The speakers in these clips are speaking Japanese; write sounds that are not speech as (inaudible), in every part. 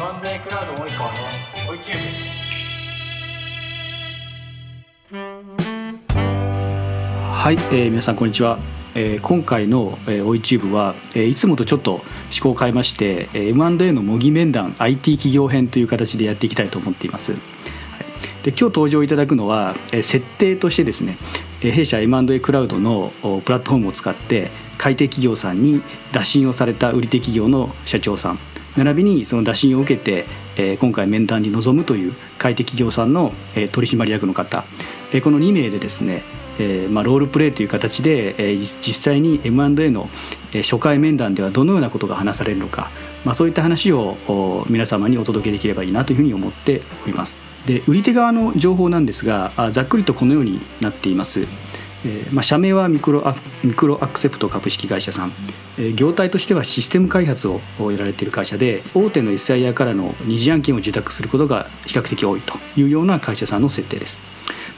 M&A クラウド及川の？追いチューはい、えー皆さんこんにちは、えー今回の、えー、おいチューブは、えーいつもとちょっと趣向を変えまして、えー M&A の模擬面談 IT 企業編という形でやっていきたいと思っています、はい。で今日登場いただくのは、えー設定としてですね、えー弊社 M&A クラウドのプラットフォームを使って買い手企業さんに打診をされた売り手企業の社長さん。並びにその打診を受けて、えー今回面談に臨むという買い手企業さんの、えー取締役の方、えーこの2名でですねえーまあ、ロールプレイという形で、えー実際に M&A の、初回面談ではどのようなことが話されるのか、まあ、そういった話を皆様にお届けできればいいなというふうに思っております。で売り手側の情報なんですがざっくりとこのようになっています。まあ、社名はミクロアミクロアクセプト株式会社さん、業態としてはシステム開発をやられている会社で大手の SIR からの二次案件を受託することが比較的多いというような会社さんの設定です。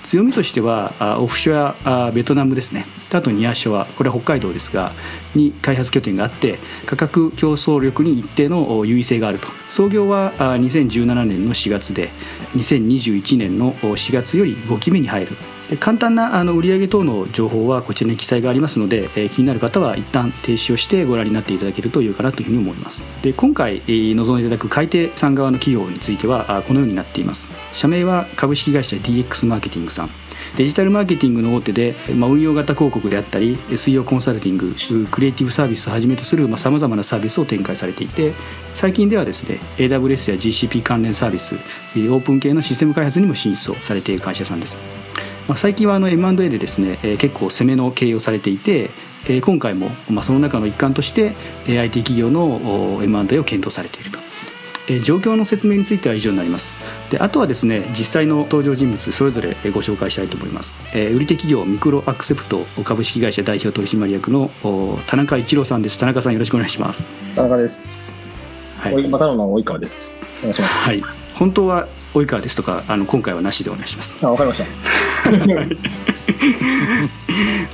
強みとしてはオフショアベトナムですね。あとニアショアこれは北海道ですがに開発拠点があって価格競争力に一定の優位性があると。創業は2017年の4月で2021年の4月より5期目に入る。簡単なあの売上等の情報はこちらに記載がありますので、え気になる方は一旦停止をしてご覧になっていただけるといいかなというふうに思います。で今回、えー臨んでいただく買い手さん側の企業についてはあこのようになっています。社名は株式会社 DX マーケティングさん。デジタルマーケティングの大手で、まあ、運用型広告であったり SEO コンサルティングクリエイティブサービスをはじめとするさまざ、まなサービスを展開されていて最近ではですね AWS や GCP 関連サービスオープン系のシステム開発にも進出をされている会社さんです。まあ、最近はあの M&A でですね、えー結構攻めの経営をされていて、えー今回も、まあ、その中の一環としてえー IT 企業のお M&A を検討されていると。えー状況の説明については以上になりますであとはですね実際の登場人物それぞれえーご紹介したいと思います、えー売り手企業ミクロアクセプト株式会社代表取締役のお田中一郎さんです田中さんよろしくお願いします田中です。はいまたの及川です。お願いします。はい本当は及川ですとかあの今回はなしでお願いしますあ、わかりました。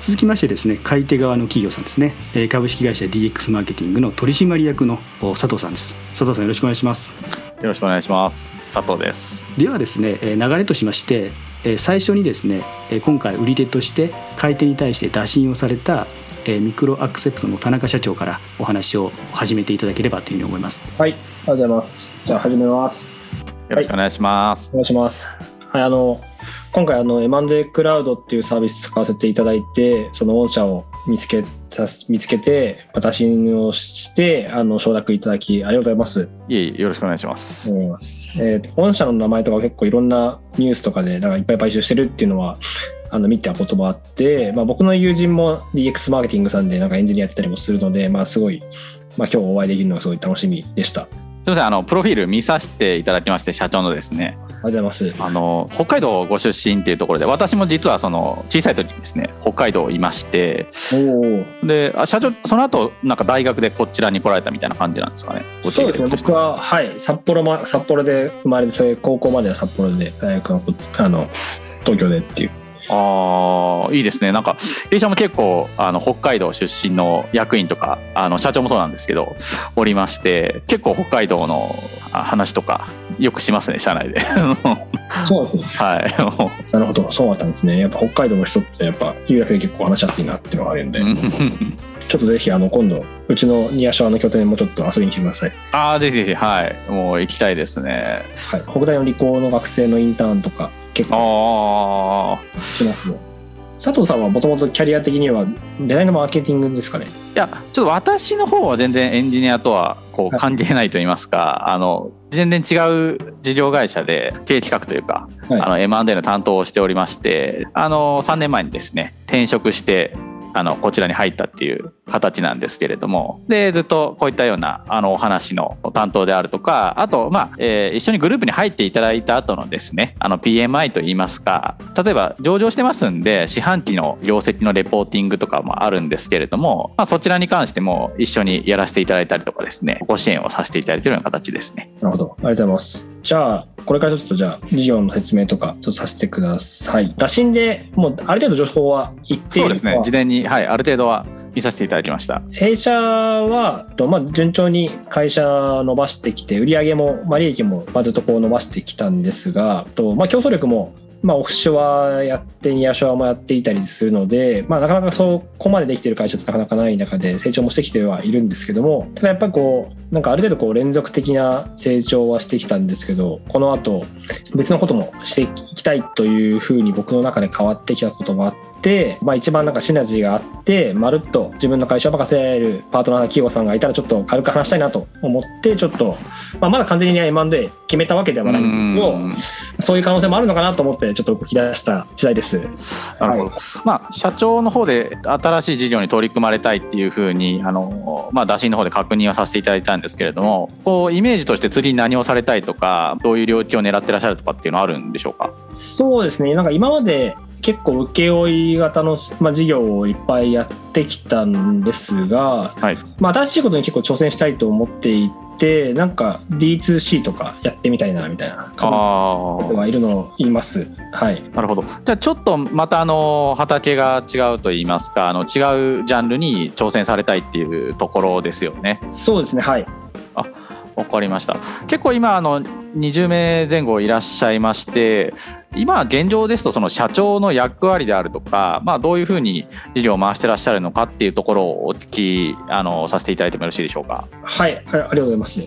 続きましてですね買い手側の企業さんですねえー株式会社 DX マーケティングの取締役のお佐藤さんです佐藤さんよろしくお願いしますよろしくお願いします。佐藤です。ではですねえー流れとしましてえー最初にですねえー今回売り手として買い手に対して打診をされたえーミクロアクセプトの田中社長からお話を始めていただければというふうに思いますはい、ありがとうございます。じゃあ始めます。よろしくお願いします。お願いします。はい、あの、今回あの M&A クラウドっていうサービス使わせていただいて、その御社を見つけさ見つけて、打診をして、あの、承諾いただき、ありがとうございます。いえいえ、よろしくお願いします。えー、御社の名前とか結構いろんなニュースとかでなんかいっぱい買収してるっていうのはあの見たこともあって、まあ、僕の友人も DX マーケティングさんでなんかエンジニアやってたりもするので、まあ、すごい、まあ、今日お会いできるのがすごい楽しみでした。みません、あの、プロフィール見させていただきまして、社長のですね、がとうございます。あの、北海道ご出身っていうところで、私も実はその、小さい時にですね、北海道いまして、おお。で、あ社長、その後、なんか大学でこちらに来られたみたいな感じなんですかね？ごそうですね。僕は、はい、札幌ま、札幌で生まれて、それ高校までは札幌で、大学はあの、東京でっていう。ああ、いいですね。なんか、弊社も結構、あの、北海道出身の役員とか、あの、社長もそうなんですけど、おりまして、結構北海道のあ話とか、よくしますね、社内で。(laughs) そうですね。はい。なるほど。そうだったんですね。やっぱ北海道の人って、やっぱ、有楽で結構話しやすいなっていうのがあるんで。(laughs) ちょっとぜひあの今度うちのニアショアの拠点もちょっと遊びに来てください。ああ、ぜひぜひ、はい。もう行きたいですね。はい、北大の理工の学生のインターンとか結構。しますね。佐藤さんはもともとキャリア的にはデザインのマーケティングですかね？いや、ちょっと私の方は全然エンジニアとはこうはい関係ないと言いますか、あの、全然違う事業会社で経営企画というか、はいあの M&A の担当をしておりまして、あの、3年前にですね、転職して、あの、こちらに入ったっていう形なんですけれども、で、ずっとこういったような、あの、お話の担当であるとか、あと、まあ、えー一緒にグループに入っていただいた後のですね、あの、PMI といいますか、例えば上場してますんで、四半期の業績のレポーティングとかもあるんですけれども、まあ、そちらに関しても一緒にやらせていただいたりとかですね、ご支援をさせていただいているような形ですね。なるほど。ありがとうございます。じゃあ、これからちょっとじゃあ、事業の説明とか、ちょっとさせてください。打診でもうある程度情報は言ってそうですね、事前に、はい、ある程度は見させていただきました。弊社は、とまあ、順調に会社伸ばしてきて売上も、まあ、利益もまあずっとこう伸ばしてきたんですがと、まあ、競争力もまあ、オフショアやってニアショアもやっていたりするので、まあ、なかなかそこまでできてる会社ってなかなかない中で成長もしてきてはいるんですけどもただやっぱりこうなんかある程度こう連続的な成長はしてきたんですけどこの後別のこともしていきたいというふうに僕の中で変わってきたこともあって、まあ、一番なんかシナジーがあってまるっと自分の会社を任せるパートナーの企業さんがいたらちょっと軽く話したいなと思ってちょっと、まあ、まだ完全に M&A 決めたわけではないんですけどそういう可能性もあるのかなと思ってちょっと動き出した次第です。なるほど、はい、まあ、社長の方で新しい事業に取り組まれたいっていうふうにあの、まあ、打診の方で確認をさせていただいたんですけれどもこうイメージとして次何をされたいとかどういう領域を狙ってらっしゃるとかっていうのはあるんでしょうか？そうですね。なんか今まで結構請負型の、まあ、事業をいっぱいやってきたんですが、はい。まあ、新しいことに結構挑戦したいと思っていてなんか D2C とかやってみたいなみたいな方はいるのを言います。はい、なるほど。じゃあちょっとまたあの畑が違うと言いますかあの違うジャンルに挑戦されたいっていうところですよね。そうですね。はい。あわかりました。結構今あの20名前後いらっしゃいまして今現状ですとその社長の役割であるとか、まあ、どういうふうに事業を回してらっしゃるのかっていうところをお聞きあのさせていただいてもよろしいでしょうか？はい、ありがとうございます。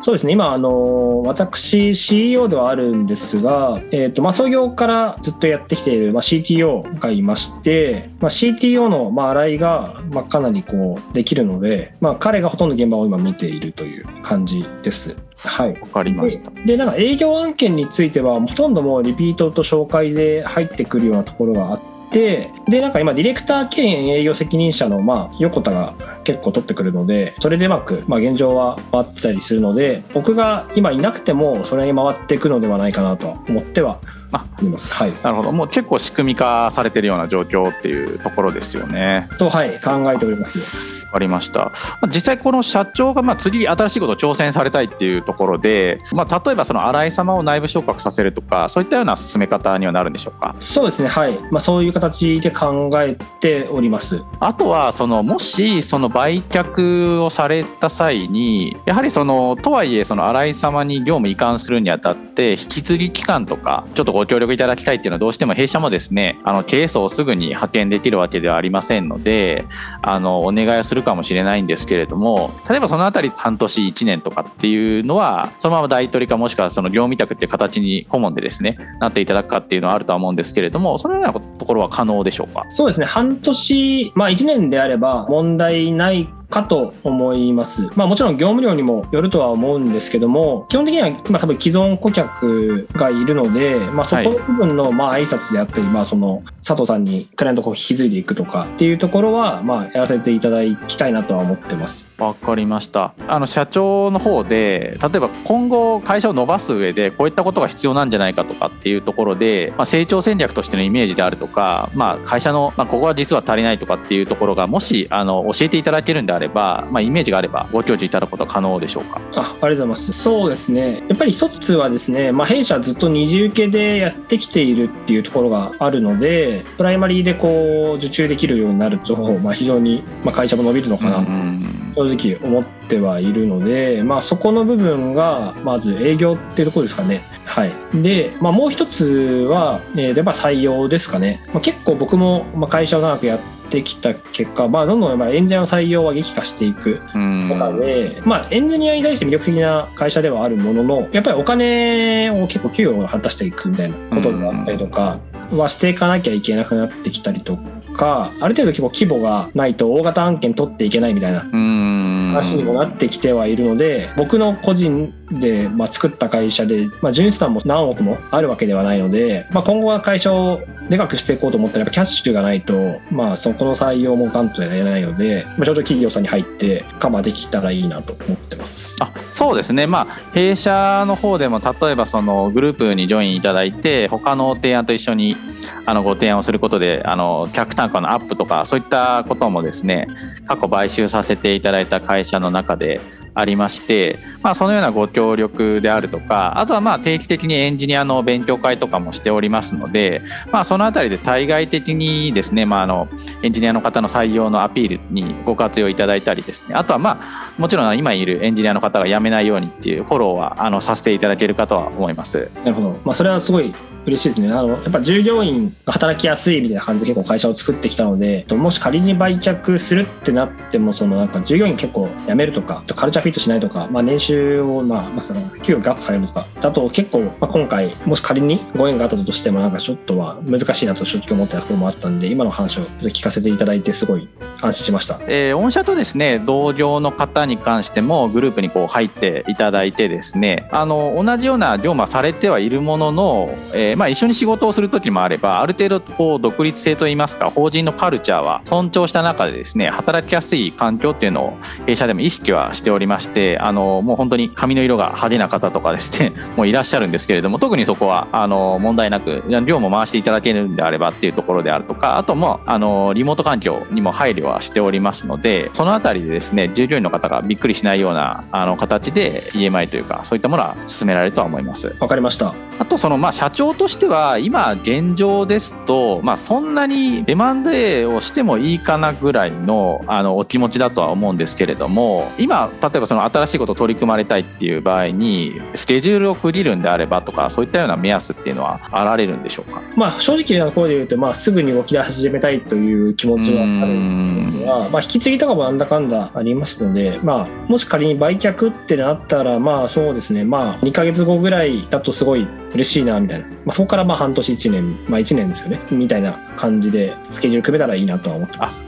そうですね今あの私 CEO ではあるんですが、えーとまあ、創業からずっとやってきている、まあ、CTO がいまして、まあ、CTO の、まあ、洗いが、まあ、かなりこうできるので、まあ、彼がほとんど現場を今見ているという感じです。はい、わかりましたでなんか営業案件についてはほとんどもうリピートと紹介で入ってくるようなところがあってでなんか今ディレクター兼営業責任者の、まあ、横田が結構取ってくるのでそれでうまく、まあ、現状は回ってたりするので僕が今いなくてもそれに回っていくのではないかなと思ってはあります。はい、なるほどもう結構仕組み化されてるような状況っていうところですよね。とはい考えております。わかりました。実際この社長がまあ次新しいことを挑戦されたいっていうところで、まあ、例えばその新井様を内部昇格させるとかそういったような進め方にはなるんでしょうか？そうですねはい、まあ、そういう形で考えております。あとはそのもしその売却をされた際にやはりそのとはいえその新井様に業務移管するにあたって引き継ぎ期間とかちょっとご協力いただきたいっていうのはどうしても弊社もですねあの経営層をすぐに派遣できるわけではありませんのであのお願いをするるかもしれないんですけれども例えばそのあたり半年1年とかっていうのはそのまま大取りかもしくはその業務委託っていう形に顧問でですねなっていただくかっていうのはあるとは思うんですけれどもそのようなところは可能でしょうか？そうですね。半年まあ1年であれば問題ないかと思います。まあもちろん業務量にもよるとは思うんですけども、基本的にはまあ多分既存顧客がいるので、まあそこの部分のまあ挨拶であったり、まあその佐藤さんにクライアントを引き継いでいくとかっていうところは、まあやらせていただきたいなとは思ってます。わかりました。あの社長の方で、例えば今後会社を伸ばす上でこういったことが必要なんじゃないかとかっていうところで、まあ成長戦略としてのイメージであるとか、まあ会社の、まあここは実は足りないとかっていうところがもしあの教えていただけるんであれば、まあ、イメージがあればご教授いただくことは可能でしょうか？あありがとうございます。そうですね。やっぱり一つはですね、まあ、弊社ずっと二次受けでやってきているっていうところがあるのでプライマリーでこう受注できるようになると、まあ、非常に、まあ、会社も伸びるのかなと正直思ってはいるので、まあ、そこの部分がまず営業っていうところですかね。はい、で、まあ、もう一つは、えー、やっぱ採用ですかね、まあ、結構僕も、まあ、会社を長くやってってきた結果、まあ、どんどんまあエンジニアの採用は激化していく中で、まあ、エンジニアに対して魅力的な会社ではあるもののやっぱりお金を結構給与を果たしていくみたいなことであったりとかはしていかなきゃいけなくなってきたりとかある程度規模がないと大型案件取っていけないみたいな話にもなってきてはいるので僕の個人で、まあ、作った会社で、まあ、純資産も何億もあるわけではないので、まあ、今後は会社をでかくしていこうと思ったらやっぱキャッシュがないと、まあ、そこの採用もガンとやれないので、まあ、上場企業さんに入ってカバーできたらいいなと思ってます。あそうですね、まあ、弊社の方でも例えばそのグループにジョインいただいて他の提案と一緒にあのご提案をすることであの客単価のアップとかそういったこともですね過去買収させていただいた会社の中でありまして、まあ、そのようなご協力であるとかあとはまあ定期的にエンジニアの勉強会とかもしておりますので、まあ、そのあたりで対外的にですね、まあ、あのエンジニアの方の採用のアピールにご活用いただいたりですねあとはまあもちろん今いるエンジニアの方が辞めないようにっていうフォローはあのさせていただけるかとは思います。なるほど。まあ、それはすごい嬉しいですね。あの、やっぱ従業員が働きやすいみたいな感じで結構会社を作ってきたので、もし仮に売却するってなっても、そのなんか従業員結構辞めるとか、カルチャーフィットしないとか、まあ、年収を、まあ、まあ、その給与ガッツされるとか、だと結構、まあ、今回、もし仮にご縁があったとしても、なんかちょっとは難しいなと正直思ったところもあったんで、今の話を聞かせていただいて、すごい安心しました。えー御社とですね同業の方に関してもグループにこう入っていただいてですねあの同じような業務はされてはいるものの、えーまあ、一緒に仕事をする時もあればある程度こう独立性といいますか法人のカルチャーは尊重した中でですね働きやすい環境っていうのを弊社でも意識はしておりましてあのもう本当に髪の色が派手な方とかですね (laughs) もういらっしゃるんですけれども特にそこはあの問題なく量も回していただけるんであればっていうところであるとかあともあのリモート環境にも配慮はしておりますのでそのあたりでですね従業員の方がびっくりしないようなあの形で EMI というかそういったものは進められるとは思います。わかりました。あとそのまあ社長としては今現状ですとまあそんなに M&A をしてもいいかなぐらいのあのお気持ちだとは思うんですけれども今例えばその新しいことを取り組まれたいっていう場合にスケジュールを区切るんであればとかそういったような目安っていうのはあられるんでしょうか？まあ、正直なところで言うと、まあ、すぐに動き出し始めたいという気持ちはあるのでは、まあ、引き継ぎとかもなんだかんだありますので、まあ、もし仮に売却ってなったら、まあ、そうですね、まあ、2ヶ月後ぐらいだとすごい嬉しいな、みたいな。まあ、そこからまあ半年1年、まあ、1年ですよね、みたいな感じで、スケジュール組めたらいいなとは思ってます。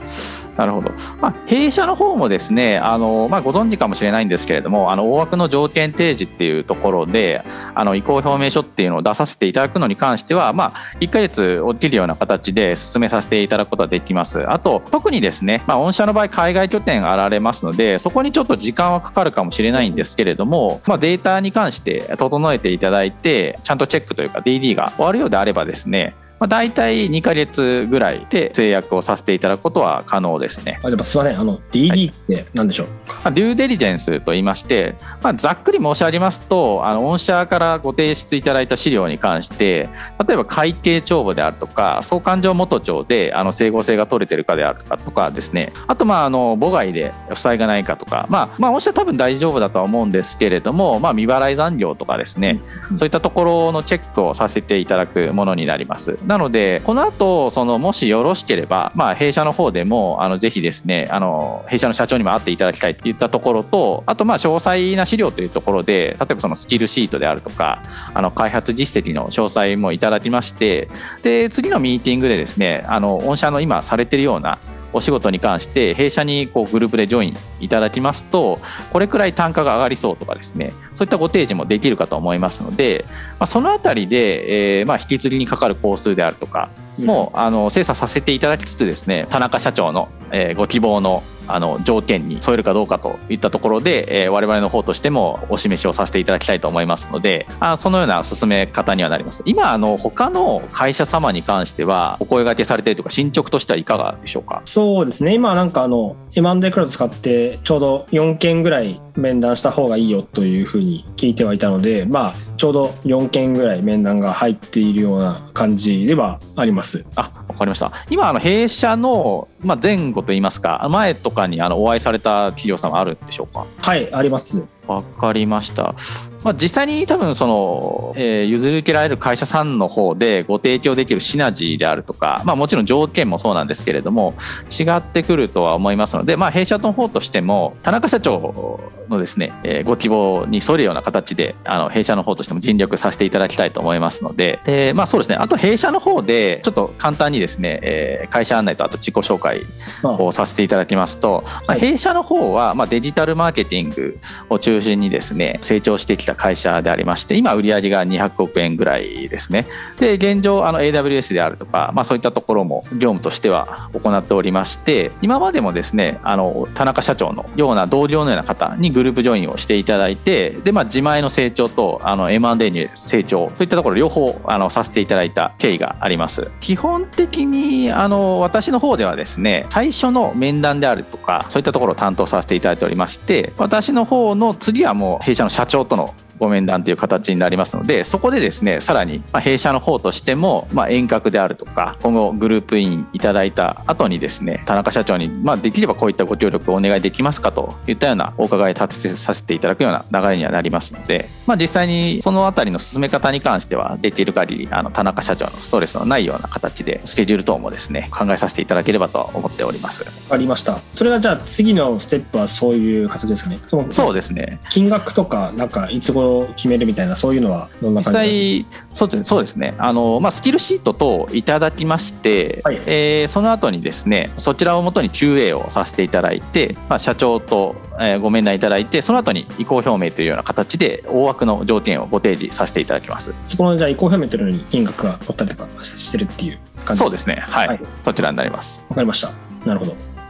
なるほど、まあ、弊社の方もですねあの、まあ、ご存知かもしれないんですけれどもあの大枠の条件提示っていうところであの移行表明書っていうのを出させていただくのに関しては、まあ、1ヶ月起きるような形で進めさせていただくことはできます。あと特にですね、まあ、御社の場合海外拠点があられますのでそこにちょっと時間はかかるかもしれないんですけれども、まあ、データに関して整えていただいてちゃんとチェックというか DD が終わるようであればですねまあ、大体2ヶ月ぐらいで制約をさせていただくことは可能ですね。あじゃあすいません、あの、DD って何でしょう、まあデューデリジェンスと言いまして、まあ、ざっくり申し上げますと、あの御社からご提出いただいた資料に関して、例えば会計帳簿であるとか、相関上元帳であの整合性が取れてるかであるとかとかですね、あと、まあ、あの母外で負債がないかとか、まあ、まあ、御社多分大丈夫だとは思うんですけれども、まあ、未払い残業とかですね、うん。そういったところのチェックをさせていただくものになります。なので、この後、そのもしよろしければ、まあ、弊社の方でも、あのぜひですね、あの弊社の社長にも会っていただきたいといったところと、あと、まあ、詳細な資料というところで、例えばそのスキルシートであるとか、あの開発実績の詳細もいただきまして、で、次のミーティングでですね、あの御社の今されているようなお仕事に関して弊社にこうグループでジョインいただきますとこれくらい単価が上がりそうとかですねそういったご提示もできるかと思いますので、まあ、そのあたりで、えーまあ、引き継ぎにかかる工数であるとかもうあの精査させていただきつつですね田中社長の、えーご希望のあの条件に添えるかどうかといったところで、えー我々の方としてもお示しをさせていただきたいと思いますのであそのような進め方にはなります。今あの他の会社様に関してはお声掛けされているとか進捗としてはいかがでしょうか？そうですね、今なんかあの、M&A クラウド使って、ちょうど4件ぐらい面談した方がいいよというふうに聞いてはいたので、まあ、ちょうど4件ぐらい面談が入っているような感じではあります。あわかりました今あの弊社の、まあ、前後といいますか前とかにあのお会いされた企業さんはあるんでしょうか？はい、あります。わかりました。まあ、実際に多分その、えー譲り受けられる会社さんの方でご提供できるシナジーであるとか、まあ、もちろん条件もそうなんですけれども違ってくるとは思いますので、まあ、弊社の方としても田中社長のですね、えーご希望に沿るような形であの弊社の方としても尽力させていただきたいと思いますのでで、まあ、そうですねあと弊社の方でちょっと簡単にですね、えー会社案内とあと自己紹介まあをさせていただきますと、まあ、はい弊社の方はまあデジタルマーケティングを中中心にですね成長してきた会社でありまして今売上が200億円ぐらいですね。で現状あの AWS であるとか、まあ、そういったところも業務としては行っておりまして今までもですねあの田中社長のような同僚のような方にグループジョインをしていただいてで、まあ、自前の成長とあの M&A に成長といったところ両方あのさせていただいた経緯があります。基本的にあの私の方ではですね最初の面談であるとかそういったところを担当させていただいておりまして私の方の次はもう弊社の社長とのご面談という形になりますのでそこでですねさらにま弊社の方としてもま遠隔であるとか今後グループインいただいた後にですね田中社長にまできればこういったご協力をお願いできますかといったようなお伺い立てさせていただくような流れにはなりますので、まあ、実際にそのあたりの進め方に関してはできる限りあの田中社長のストレスのないような形でスケジュール等もですね考えさせていただければと思っております。わかりました。それはじゃあ次のステップはそういう形ですかね？そうですね。金額とかなんかいつ頃決めるみたいななそういうのはどんな感じ実際そうですねそうですね。あの、まあ、スキルシートといただきまして、はい、えー、その後にですねそちらをもとに QA をさせていただいて、まあ、社長とえご面談いただいてその後に意向表明というような形で大枠の条件をご提示させていただきます。そこのじゃあ意向表明というのに金額が取ったりとかしてるっていう感じそうですね。はい、はい、そちらになります。わかりました。なるほど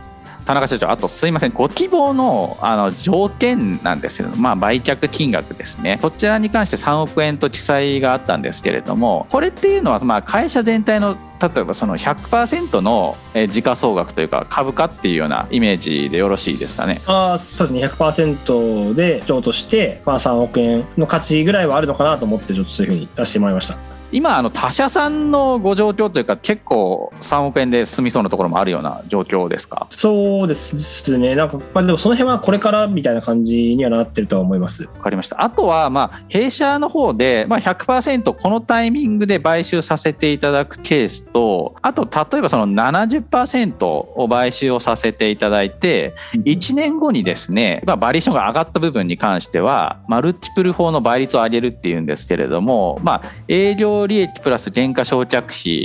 田中社長、あとすいません、ご希望のあの条件なんですけど、まあ、売却金額ですね、こちらに関して3億円と記載があったんですけれども、これっていうのは、まあ、会社全体の例えばその100%の時価総額というか株価っていうようなイメージでよろしいですかね？あそうですね。100%で譲渡して、まあ、3億円の価値ぐらいはあるのかなと思ってちょっとそういうふうに出してもらいました。今あの他社さんのご状況というか結構3億円で済みそうなところもあるような状況ですか？そうですね。なんか、まあ、でもその辺はこれからみたいな感じにはなってるとは思います。わかりました。あとはまあ弊社の方で、まあ100%このタイミングで買収させていただくケースとあと例えばその70%を買収をさせていただいて1年後にですね、まあ、バリエーションが上がった部分に関してはマルチプル法の倍率を上げるっていうんですけれどもまあ営業利益プラス原価償却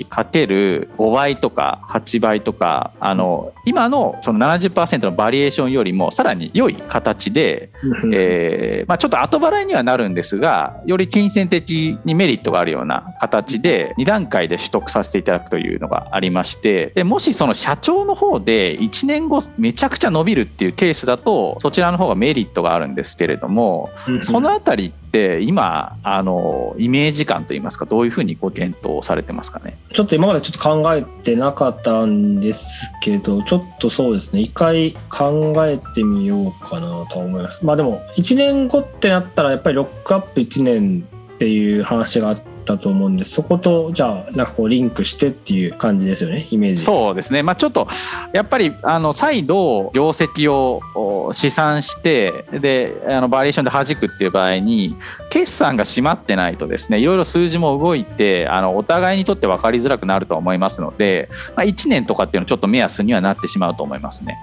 費かける5倍とか8倍とかあの今のその70%のバリエーションよりもさらに良い形で、えーまあ、ちょっと後払いにはなるんですがより金銭的にメリットがあるような形で2段階で取得させていただくというのがありましてでもしその社長の方で1年後めちゃくちゃ伸びるっていうケースだとそちらの方がメリットがあるんですけれどもそのあたりって今あのイメージ感といいますかどういうふうにご検討されてますかね。ちょっと今までちょっと考えてなかったんですけどちょっとそうですね。一回考えてみようかなと思います。まあでも1年後ってなったらやっぱりロックアップ1年っていう話があったと思うんでそことじゃあなんかこうリンクしてっていう感じですよねイメージそうですねまあちょっとやっぱりあの再度業績を試算してであのバリエーションで弾くっていう場合に決算が閉まってないとですねいろいろ数字も動いてあのお互いにとって分かりづらくなると思いますので、まあ、1年とかっていうのちょっと目安にはなってしまうと思いますね。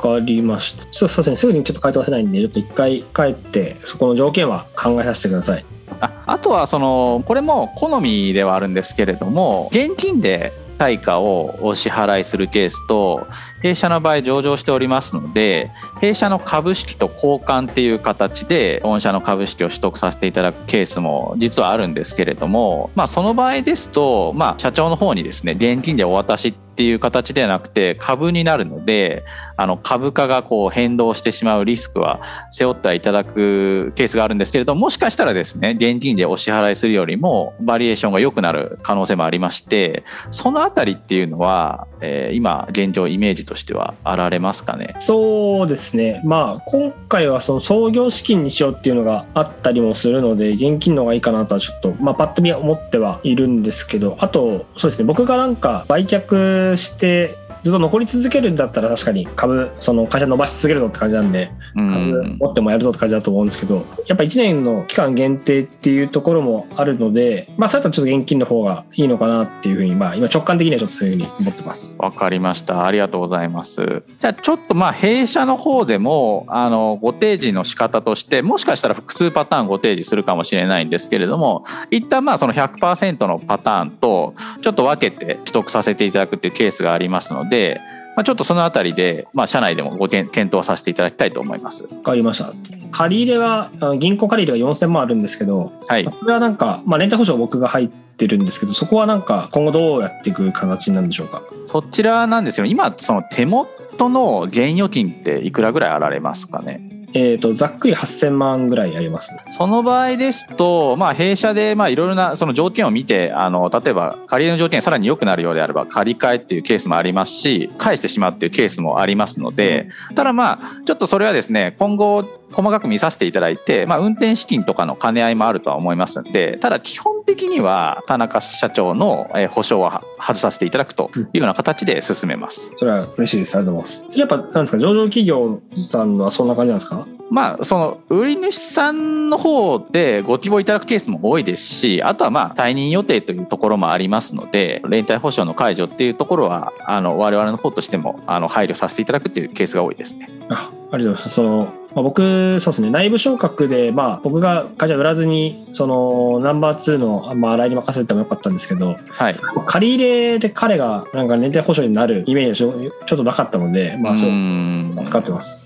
かりました。そうですね。すぐにちょっと回答せないんで、ちょっと一回帰って、そこの条件は考えさせてください。ああとはそのこれも好みではあるんですけれども現金で対価をお支払いするケースと弊社の場合上場しておりますので弊社の株式と交換っていう形で御社の株式を取得させていただくケースも実はあるんですけれども、まあ、その場合ですと、まあ、社長の方にですね現金でお渡しっていう形ではなくて株になるのであの株価がこう変動してしまうリスクは背負っていただくケースがあるんですけれどもしかしたらですね現金でお支払いするよりもバリエーションが良くなる可能性もありましてそのあたりっていうのは、えー、今現状イメージとしてはあられますかね？そうですね。まあ今回はその創業資金にしようっていうのがあったりもするので現金の方がいいかなとはちょっと、まあ、パッと見思ってはいるんですけどあとそうですね。僕がなんか売却してずっと残り続けるんだったら確かに株その会社伸ばし続けるぞって感じなんで株持ってもやるぞって感じだと思うんですけどやっぱ1年の期間限定っていうところもあるのでまあそれたらちょっと現金の方がいいのかなっていうふうにまあ今直感的にはちょっとそういうふうに思ってます。わかりました。ありがとうございます。じゃあちょっとまあ弊社の方でもあのご提示の仕方としてもしかしたら複数パターンご提示するかもしれないんですけれども一旦まあその100%のパターンとちょっと分けて取得させていただくっていうケースがありますのででまあ、ちょっとそのあたりで、まあ、社内でもご検検討させていただきたいと思います。わかりました。借り入れが、銀行借り入れが4000万あるんですけど、はい。これはなんか、まあ、レンタ保証僕が入ってるんですけど、そこはなんか、今後どうやっていく形なんでしょうか？そちらなんですよ。今、その手元の現預金っていくらぐらいあられますかね？えっ、と、ざっくり8000万ぐらいあります。その場合ですと、まあ、弊社でまあいろいろなその条件を見てあの例えば借り入れの条件さらに良くなるようであれば借り換えっていうケースもありますし返してしまうっていうケースもありますのでただまあちょっとそれはですね今後細かく見させていただいて、まあ、運転資金とかの兼ね合いもあるとは思いますのでただ基本的には田中社長のえー保証は外させていただくというような形で進めます。それは嬉しいです。ありがとうございます。それやっぱ、なんですか、上場企業さんはそんな感じなんですか？まあ、その売り主さんの方でご希望いただくケースも多いですしあとはまあ退任予定というところもありますので連帯保証の解除っていうところはあの我々の方としてもあの配慮させていただくっていうケースが多いですね。あありがとうございます。その、まあ、僕、そうですね、内部昇格で、まあ、僕が会社売らずに、その、ナンバー2の、まあ、洗いに任せてもよかったんですけど、はい、借り入れで彼が、なんか年齢保証になるイメージがちょっとなかったので、まあ、うそう、ん使ってます。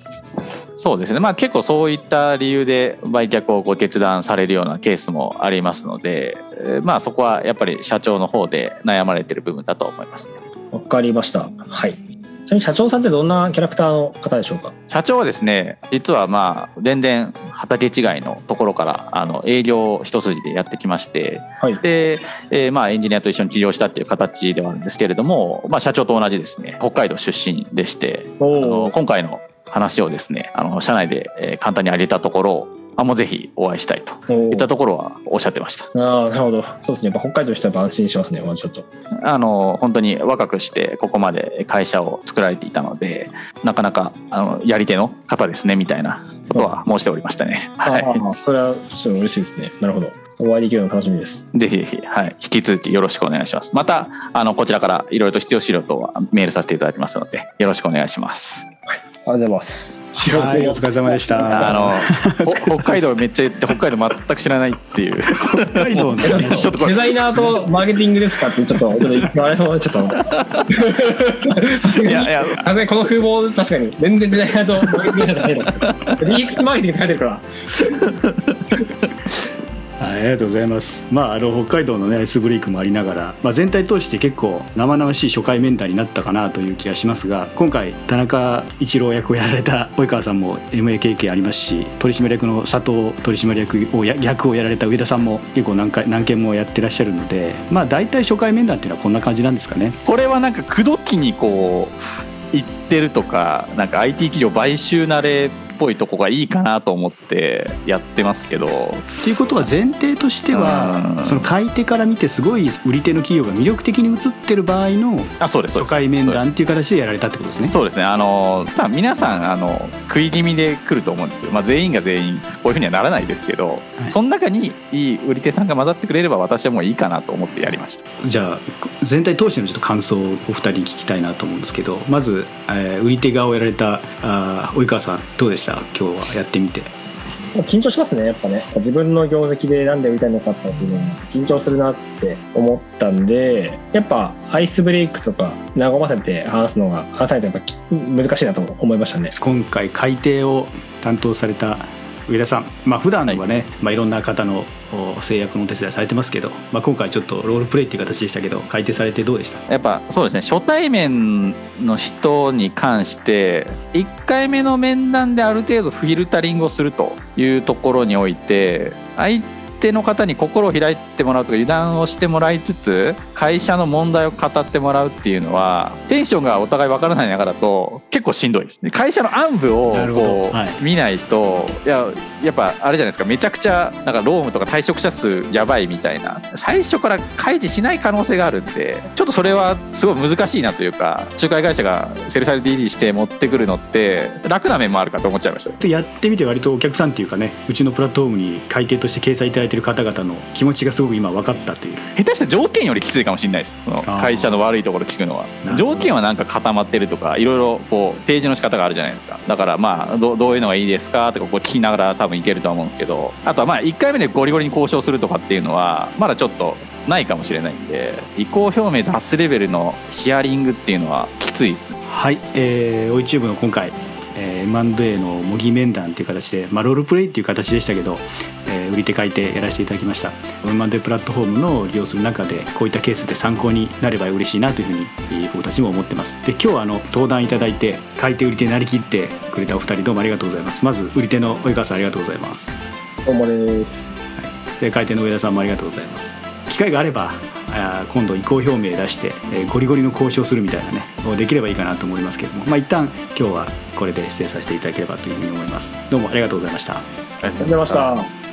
そうですね、まあ、結構そういった理由で売却をご決断されるようなケースもありますので、えーまあ、そこはやっぱり社長の方で悩まれてる部分だと思いますね。わかりました。はい。ちなみに社長さんってどんなキャラクターの方でしょうか？社長はですね実はまあ全然畑違いのところからあの営業一筋でやってきましてはい。で、えーまあエンジニアと一緒に起業したっていう形ではあるんですけれども、まあ、社長と同じですね北海道出身でしてあおのお。今回の話をですねあの社内でえー簡単に挙げたところあもうぜひお会いしたいとおいったところはおっしゃってましたああ、なるほど。そうですね。やっぱ北海道の人は安心しますね。まあちょっと。あの本当に若くしてここまで会社を作られていたのでなかなかあのやり手の方ですねみたいなことは申しておりましたね。は (laughs) いああ、それはちょっと嬉しいですね。なるほど。お会いできるの楽しみです。ぜひぜひ、はい、引き続きよろしくお願いします。また、あの、こちらからいろいろと必要資料等はメールさせていただきますので、よろしくお願いします。ありがとうございます。はいお疲れ様でしたあの、(laughs) ほ北海道めっちゃ言って、北海道全く知らないっていう。北海道の (laughs) ちょっとこれ、デザイナーとマーケティングですかってちょっと、ちょっと言われそうになっちゃったの。さすがに、いやいや、さすがにこの風貌、確かに、全然デザイナーとマーケティングじゃないの。DX マーケティングって書いてるから。ありがとうございます。まあ、あの北海道のね、アイスブレイクもありながら、まあ、全体通して結構生々しい初回面談になったかなという気がしますが、今回田中一郎役をやられた (laughs) 及川さんも MA 経験ありますし、取締役の佐藤取締役を役をやられた上田さんも結構何回何件もやってらっしゃるので、まあ大体初回面談っていうのはこんな感じなんですかね。これはなんか、口説きにこう、行ってるとか、なんか IT 企業買収慣れぽいとこがいいかなと思ってやってますけど、ということは前提としてはうん。その買い手から見てすごい売り手の企業が魅力的に映ってる場合の。初回面談っていう形でやられたってことですね。そうですね。あのさあ皆さんあの食い気味で来ると思うんですけど、まあ、全員が全員こういうふうにはならないですけど、はい。その中にいい売り手さんが混ざってくれれば私はもういいかなと思ってやりました。じゃあ全体通してのちょっと感想をお二人に聞きたいなと思うんですけどまず、えー売り手側をやられたあー及川さんどうでした今日はやってみて緊張しますね、やっぱね。自分の業績でなんで売りたいのかっていうのは緊張するなって思ったんで、やっぱアイスブレイクとか和ませて話すのが、話さないとやっぱき難しいなと思いましたね。今回改定を担当された上田さんまあ普段はね、いまあ、いろんな方のお制約のお手伝いされてますけど、まあ、今回ちょっとロールプレイっていう形でしたけど改定されてどうでした？やっぱそうですね。初対面の人に関して1回目の面談である程度フィルタリングをするというところにおいて相手の方に心を開いてもらうとか油断をしてもらいつつ会社の問題を語ってもらうっていうのはテンションがお互いわからない中だと結構しんどいですね。会社の暗部をこう、はい。見ないといややっぱあれじゃないですか。めちゃくちゃなんかロームとか退職者数やばいみたいな。最初から開示しない可能性があるんでちょっとそれはすごい難しいなというか仲介会社がセルサイド DD して持ってくるのって楽な面もあるかと思っちゃいました。でやってみて割とお客さんっていうかねうちのプラットフォームに改定として掲載いただいてる方々の気持ちがすごく今分かったという。下手したら条件よりきついかもしれないです。会社の悪いところ聞くのは。条件はなんか固まってるとかいろいろこう提示の仕方があるじゃないですか。だからまあどどういうのがいいですかとかこう聞きながら多分いけるとは思うんですけど。あとはまあ1回目でゴリゴリに交渉するとかっていうのはまだちょっとないかもしれないんで意向表明出すレベルのシェアリングっていうのはきついですはい、えー、OiTube の今回、えー、M&A の模擬面談という形で、まあ、ロールプレイっていう形でしたけど、えー、売り手買い手やらせていただきました。M&A プラットフォームの利用する中でこういったケースで参考になれば嬉しいなというふうにえー僕たちも思ってます。で今日はあの登壇いただいて買い手売り手になりきってくれたお二人どうもありがとうございます。まず売り手の及川さんありがとうございます。どうもです。で買い手の上田さんもありがとうございます。機会があればあー今度意向表明出して、えーゴリゴリの交渉するみたいなねできればいいかなと思いますけれども。まあ一旦今日はこれで失礼させていただければというふうに思います。どうもありがとうございました。ありがとうございました。